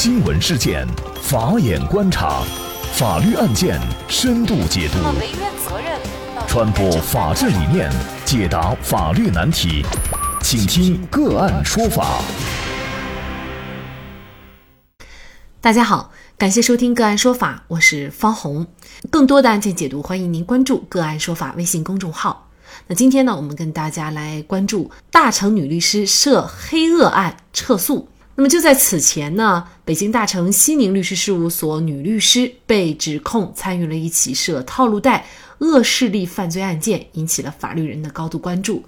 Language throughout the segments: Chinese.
新闻事件，法眼观察，法律案件深度解读，传播法治理念，解答法律难题，请听个案说法。大家好，感谢收听个案说法，我是方红。更多的案件解读，欢迎您关注个案说法微信公众号。那今天呢，我们跟大家来关注大成女律师涉黑恶案撤诉。那么就在此前呢，北京大成西宁律师事务所女律师被指控参与了一起涉套路贷恶势力犯罪案件，引起了法律人的高度关注。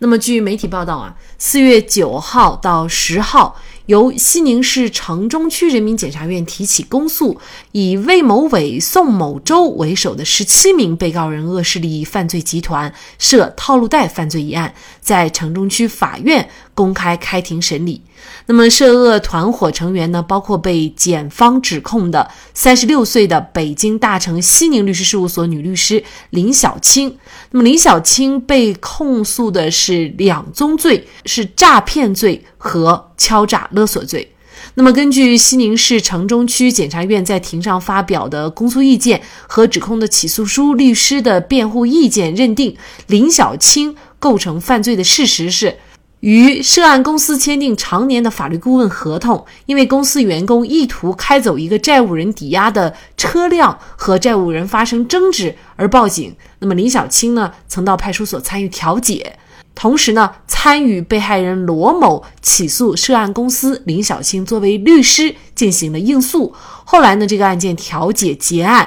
那么据媒体报道啊，四月九号到十号。由西宁市城中区人民检察院提起公诉，以魏某伟、宋某洲为首的十七名被告人恶势力犯罪集团涉套路贷犯罪一案，在城中区法院公开开庭审理。那么，涉恶团伙成员呢，包括被检方指控的三十六岁的北京大成西宁律师事务所女律师林小青。那么，林小青被控诉的是两宗罪，是诈骗罪和敲诈勒索罪。那么，根据西宁市城中区检察院在庭上发表的公诉意见和指控的起诉书，律师的辩护意见认定，林小青构成犯罪的事实是。与涉案公司签订常年的法律顾问合同，因为公司员工意图开走一个债务人抵押的车辆，和债务人发生争执而报警。那么林小青呢，曾到派出所参与调解，同时呢，参与被害人罗某起诉涉案公司，林小青作为律师进行了应诉。后来呢，这个案件调解结案。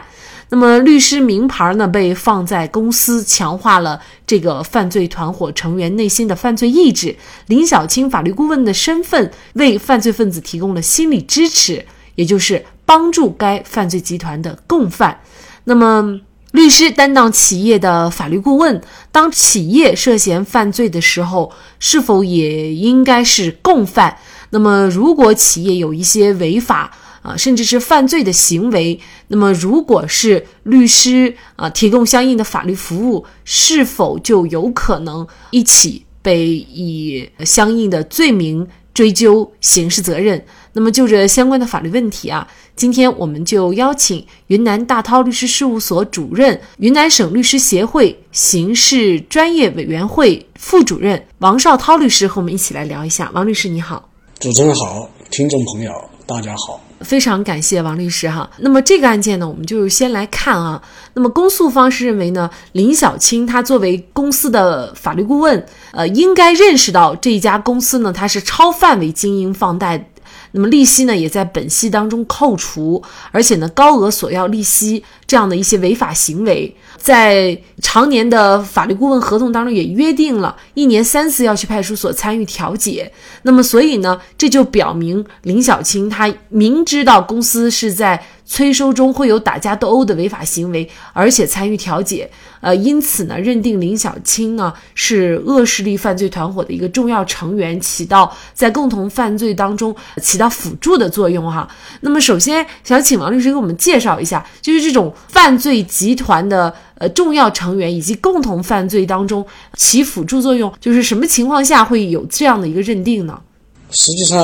那么，律师名牌呢被放在公司，强化了这个犯罪团伙成员内心的犯罪意志。林小青法律顾问的身份为犯罪分子提供了心理支持，也就是帮助该犯罪集团的共犯。那么，律师担当企业的法律顾问，当企业涉嫌犯罪的时候，是否也应该是共犯？那么，如果企业有一些违法，啊，甚至是犯罪的行为。那么，如果是律师啊提供相应的法律服务，是否就有可能一起被以相应的罪名追究刑事责任？那么，就这相关的法律问题啊，今天我们就邀请云南大韬律师事务所主任、云南省律师协会刑事专业委员会副主任王绍涛律师和我们一起来聊一下。王律师，你好。主持人好，听众朋友大家好。非常感谢王律师哈。那么这个案件呢，我们就先来看啊。那么公诉方是认为呢，林小青她作为公司的法律顾问，呃，应该认识到这一家公司呢，它是超范围经营放贷。那么利息呢，也在本息当中扣除，而且呢，高额索要利息这样的一些违法行为，在常年的法律顾问合同当中也约定了一年三次要去派出所参与调解。那么，所以呢，这就表明林小青他明知道公司是在。催收中会有打架斗殴的违法行为，而且参与调解，呃，因此呢，认定林小青呢是恶势力犯罪团伙的一个重要成员，起到在共同犯罪当中起到辅助的作用哈。那么，首先想请王律师给我们介绍一下，就是这种犯罪集团的呃重要成员以及共同犯罪当中起辅助作用，就是什么情况下会有这样的一个认定呢？实际上，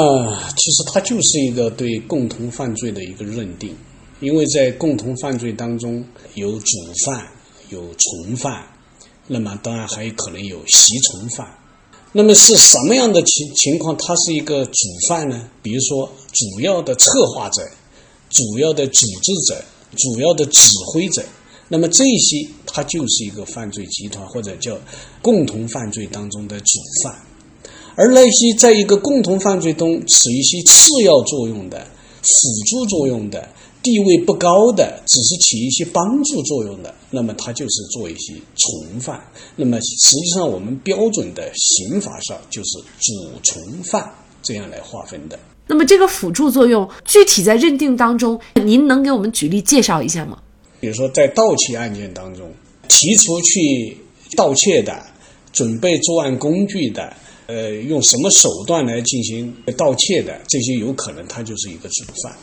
其实它就是一个对共同犯罪的一个认定。因为在共同犯罪当中有主犯、有从犯，那么当然还有可能有袭从犯。那么是什么样的情情况？他是一个主犯呢？比如说主要的策划者、主要的组织者、主要的指挥者。那么这些他就是一个犯罪集团或者叫共同犯罪当中的主犯。而那些在一个共同犯罪中起一些次要作用的、辅助作用的。地位不高的，只是起一些帮助作用的，那么他就是做一些从犯。那么实际上，我们标准的刑法上就是主从犯这样来划分的。那么这个辅助作用具体在认定当中，您能给我们举例介绍一下吗？比如说在盗窃案件当中，提出去盗窃的、准备作案工具的、呃，用什么手段来进行盗窃的，这些有可能他就是一个主犯。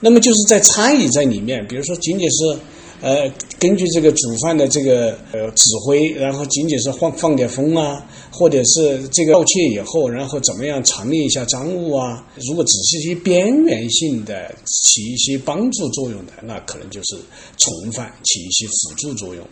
那么就是在参与在里面，比如说仅仅是，呃，根据这个主犯的这个呃指挥，然后仅仅是放放点风啊，或者是这个盗窃以后，然后怎么样藏匿一下赃物啊？如果只是一些边缘性的起一些帮助作用的，那可能就是从犯起一些辅助作用。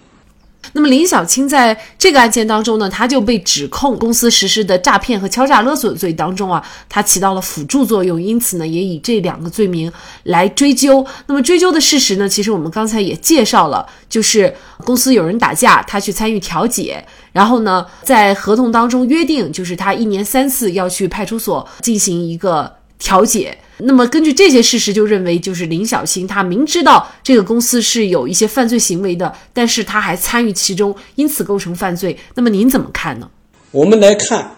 那么林小青在这个案件当中呢，他就被指控公司实施的诈骗和敲诈勒索罪当中啊，他起到了辅助作用，因此呢，也以这两个罪名来追究。那么追究的事实呢，其实我们刚才也介绍了，就是公司有人打架，他去参与调解，然后呢，在合同当中约定，就是他一年三次要去派出所进行一个调解。那么根据这些事实，就认为就是林小青他明知道这个公司是有一些犯罪行为的，但是他还参与其中，因此构成犯罪。那么您怎么看呢？我们来看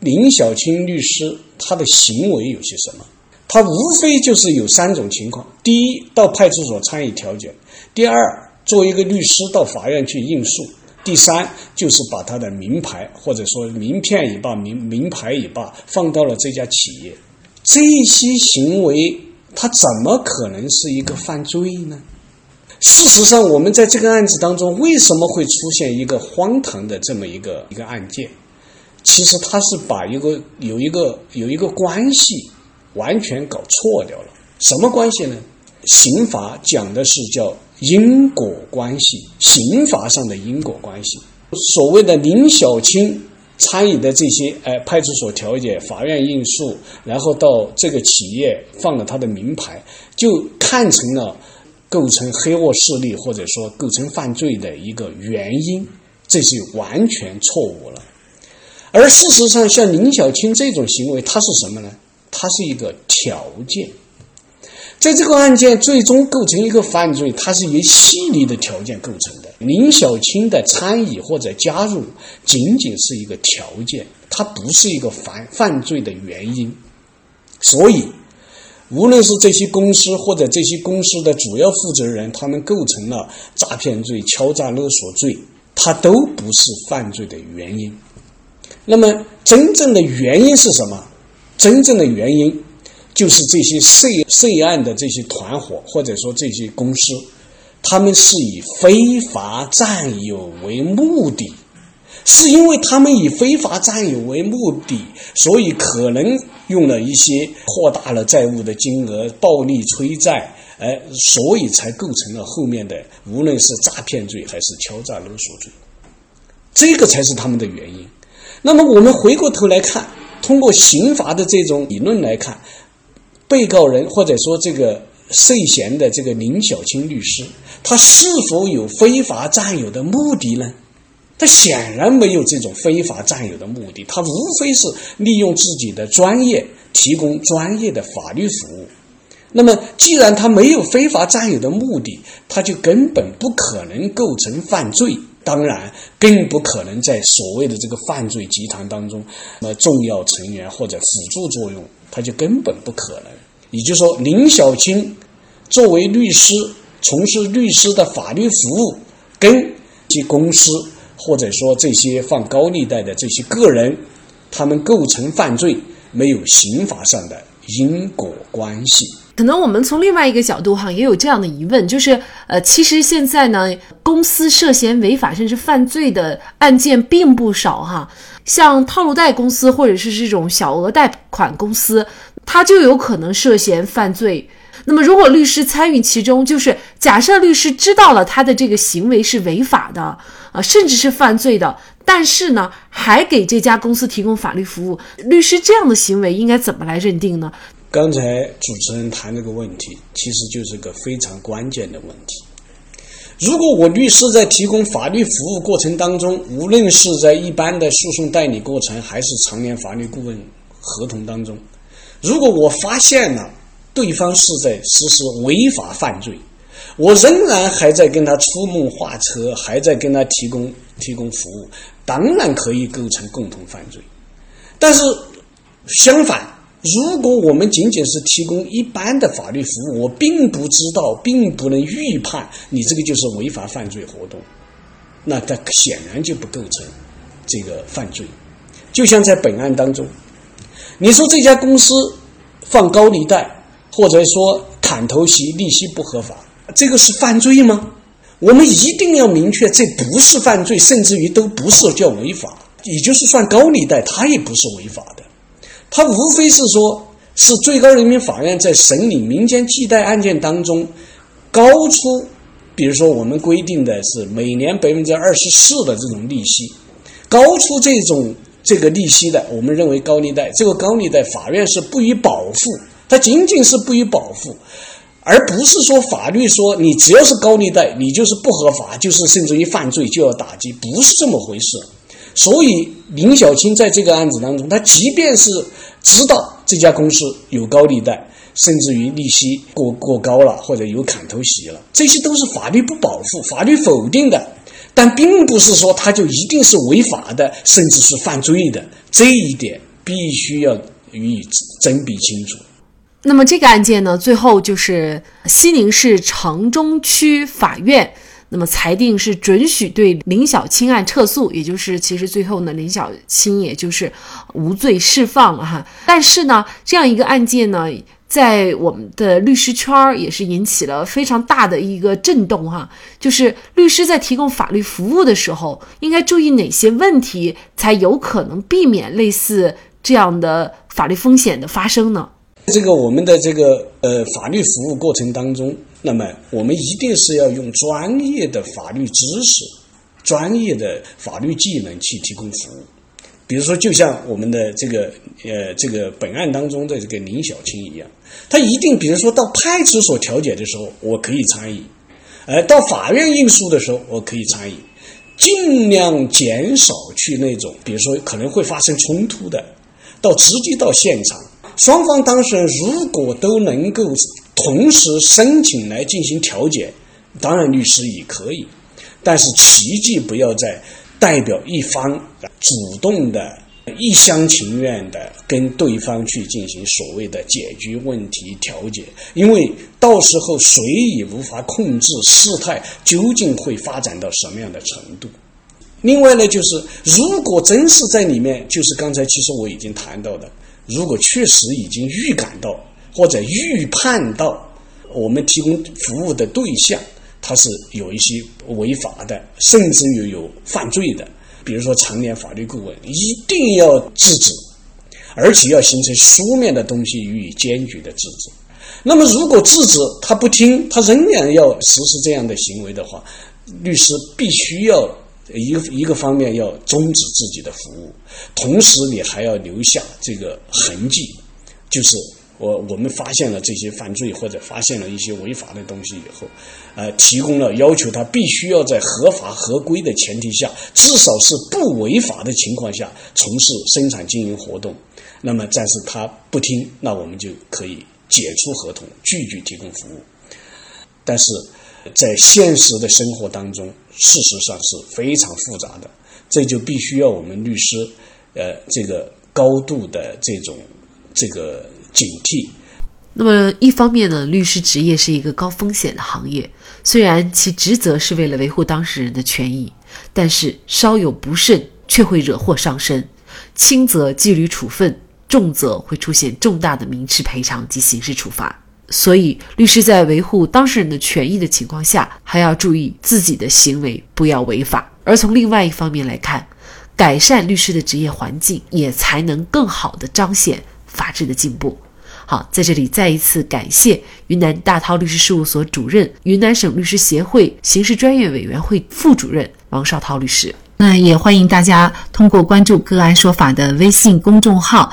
林小青律师他的行为有些什么？他无非就是有三种情况：第一，到派出所参与调解；第二，作为一个律师到法院去应诉；第三，就是把他的名牌或者说名片也罢、名名牌也罢，放到了这家企业。这些行为，他怎么可能是一个犯罪呢？事实上，我们在这个案子当中，为什么会出现一个荒唐的这么一个一个案件？其实他是把一个有一个有一个关系完全搞错掉了。什么关系呢？刑法讲的是叫因果关系，刑法上的因果关系。所谓的林小青。参与的这些，哎，派出所调解、法院应诉，然后到这个企业放了他的名牌，就看成了构成黑恶势力或者说构成犯罪的一个原因，这是完全错误了。而事实上，像林小青这种行为，它是什么呢？它是一个条件。在这个案件最终构成一个犯罪，它是一系列的条件构成的。林小青的参与或者加入仅仅是一个条件，它不是一个犯犯罪的原因。所以，无论是这些公司或者这些公司的主要负责人，他们构成了诈骗罪、敲诈勒索罪，它都不是犯罪的原因。那么，真正的原因是什么？真正的原因。就是这些涉涉案的这些团伙，或者说这些公司，他们是以非法占有为目的，是因为他们以非法占有为目的，所以可能用了一些扩大了债务的金额、暴力催债，哎，所以才构成了后面的无论是诈骗罪还是敲诈勒索罪，这个才是他们的原因。那么我们回过头来看，通过刑法的这种理论来看。被告人或者说这个涉嫌的这个林小青律师，他是否有非法占有的目的呢？他显然没有这种非法占有的目的，他无非是利用自己的专业提供专业的法律服务。那么，既然他没有非法占有的目的，他就根本不可能构成犯罪，当然更不可能在所谓的这个犯罪集团当中，那么重要成员或者辅助作用，他就根本不可能。也就是说，林小青作为律师，从事律师的法律服务，跟其公司或者说这些放高利贷的这些个人，他们构成犯罪，没有刑法上的因果关系。可能我们从另外一个角度哈，也有这样的疑问，就是呃，其实现在呢，公司涉嫌违法甚至犯罪的案件并不少哈，像套路贷公司或者是这种小额贷款公司。他就有可能涉嫌犯罪。那么，如果律师参与其中，就是假设律师知道了他的这个行为是违法的，啊，甚至是犯罪的，但是呢，还给这家公司提供法律服务，律师这样的行为应该怎么来认定呢？刚才主持人谈这个问题，其实就是个非常关键的问题。如果我律师在提供法律服务过程当中，无论是在一般的诉讼代理过程，还是常年法律顾问合同当中，如果我发现了对方是在实施违法犯罪，我仍然还在跟他出谋划策，还在跟他提供提供服务，当然可以构成共同犯罪。但是相反，如果我们仅仅是提供一般的法律服务，我并不知道，并不能预判你这个就是违法犯罪活动，那它显然就不构成这个犯罪。就像在本案当中。你说这家公司放高利贷，或者说砍头息，利息不合法，这个是犯罪吗？我们一定要明确，这不是犯罪，甚至于都不是叫违法。也就是算高利贷，它也不是违法的。它无非是说，是最高人民法院在审理民间借贷案件当中，高出，比如说我们规定的是每年百分之二十四的这种利息，高出这种这个利息的，我们认为高利贷。这个高利贷，法院是不予保护，它仅仅是不予保护。而不是说法律说你只要是高利贷，你就是不合法，就是甚至于犯罪就要打击，不是这么回事。所以林小青在这个案子当中，他即便是知道这家公司有高利贷，甚至于利息过过高了，或者有砍头息了，这些都是法律不保护、法律否定的，但并不是说他就一定是违法的，甚至是犯罪的。这一点必须要予以甄别清楚。那么这个案件呢，最后就是西宁市城中区法院，那么裁定是准许对林小青案撤诉，也就是其实最后呢，林小青也就是无罪释放了哈。但是呢，这样一个案件呢，在我们的律师圈也是引起了非常大的一个震动哈。就是律师在提供法律服务的时候，应该注意哪些问题，才有可能避免类似这样的法律风险的发生呢？这个我们的这个呃法律服务过程当中，那么我们一定是要用专业的法律知识、专业的法律技能去提供服务。比如说，就像我们的这个呃这个本案当中的这个林小青一样，他一定比如说到派出所调解的时候，我可以参与；而到法院应诉的时候，我可以参与，尽量减少去那种比如说可能会发生冲突的，到直接到现场。双方当事人如果都能够同时申请来进行调解，当然律师也可以，但是奇迹不要在代表一方主动的一厢情愿的跟对方去进行所谓的解决问题调解，因为到时候谁也无法控制事态究竟会发展到什么样的程度。另外呢，就是如果真是在里面，就是刚才其实我已经谈到的。如果确实已经预感到或者预判到我们提供服务的对象他是有一些违法的，甚至于有犯罪的，比如说常年法律顾问，一定要制止，而且要形成书面的东西予以坚决的制止。那么，如果制止他不听，他仍然要实施这样的行为的话，律师必须要。一个一个方面要终止自己的服务，同时你还要留下这个痕迹，就是我我们发现了这些犯罪或者发现了一些违法的东西以后，呃，提供了要求他必须要在合法合规的前提下，至少是不违法的情况下从事生产经营活动。那么，但是他不听，那我们就可以解除合同，拒绝提供服务。但是。在现实的生活当中，事实上是非常复杂的，这就必须要我们律师，呃，这个高度的这种这个警惕。那么，一方面呢，律师职业是一个高风险的行业，虽然其职责是为了维护当事人的权益，但是稍有不慎却会惹祸上身，轻则纪律处分，重则会出现重大的民事赔偿及刑事处罚。所以，律师在维护当事人的权益的情况下，还要注意自己的行为不要违法。而从另外一方面来看，改善律师的职业环境，也才能更好地彰显法治的进步。好，在这里再一次感谢云南大韬律师事务所主任、云南省律师协会刑事专业委员会副主任王绍涛律师。那也欢迎大家通过关注“个案说法”的微信公众号，